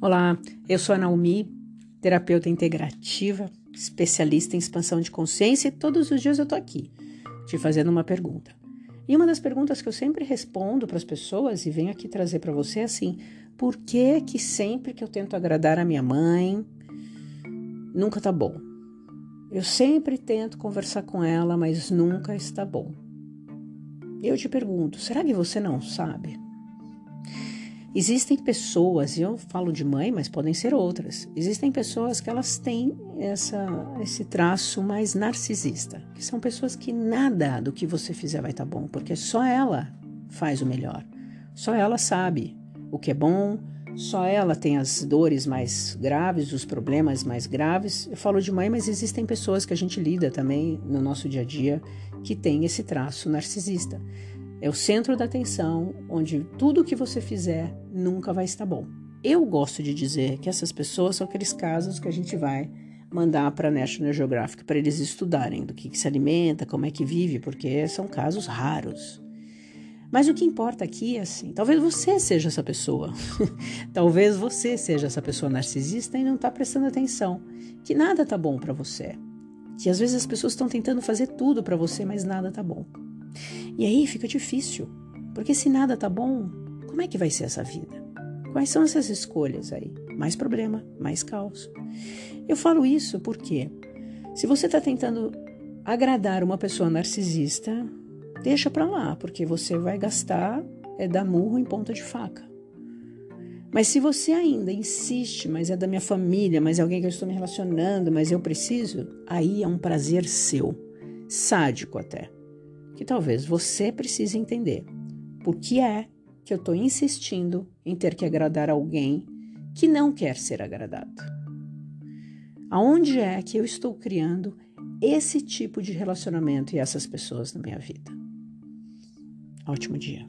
Olá, eu sou a Naomi, terapeuta integrativa, especialista em expansão de consciência e todos os dias eu tô aqui te fazendo uma pergunta. E uma das perguntas que eu sempre respondo para as pessoas e venho aqui trazer para você é assim: por que que sempre que eu tento agradar a minha mãe, nunca tá bom? Eu sempre tento conversar com ela, mas nunca está bom. Eu te pergunto, será que você não sabe? Existem pessoas, e eu falo de mãe, mas podem ser outras. Existem pessoas que elas têm essa, esse traço mais narcisista, que são pessoas que nada do que você fizer vai estar tá bom, porque só ela faz o melhor. Só ela sabe o que é bom, só ela tem as dores mais graves, os problemas mais graves. Eu falo de mãe, mas existem pessoas que a gente lida também no nosso dia a dia que têm esse traço narcisista. É o centro da atenção, onde tudo que você fizer nunca vai estar bom. Eu gosto de dizer que essas pessoas são aqueles casos que a gente vai mandar para a National Geographic para eles estudarem do que, que, se alimenta, como é que vive, porque são casos raros. Mas o que importa aqui é assim: talvez você seja essa pessoa, talvez você seja essa pessoa narcisista e não está prestando atenção, que nada tá bom para você, que às vezes as pessoas estão tentando fazer tudo para você, mas nada tá bom. E aí fica difícil, porque se nada tá bom, como é que vai ser essa vida? Quais são essas escolhas aí? Mais problema, mais caos. Eu falo isso porque se você está tentando agradar uma pessoa narcisista, deixa para lá, porque você vai gastar é dar murro em ponta de faca. Mas se você ainda insiste, mas é da minha família, mas é alguém que eu estou me relacionando, mas eu preciso, aí é um prazer seu, sádico até que talvez você precise entender. Por que é que eu estou insistindo em ter que agradar alguém que não quer ser agradado? Aonde é que eu estou criando esse tipo de relacionamento e essas pessoas na minha vida? Ótimo dia.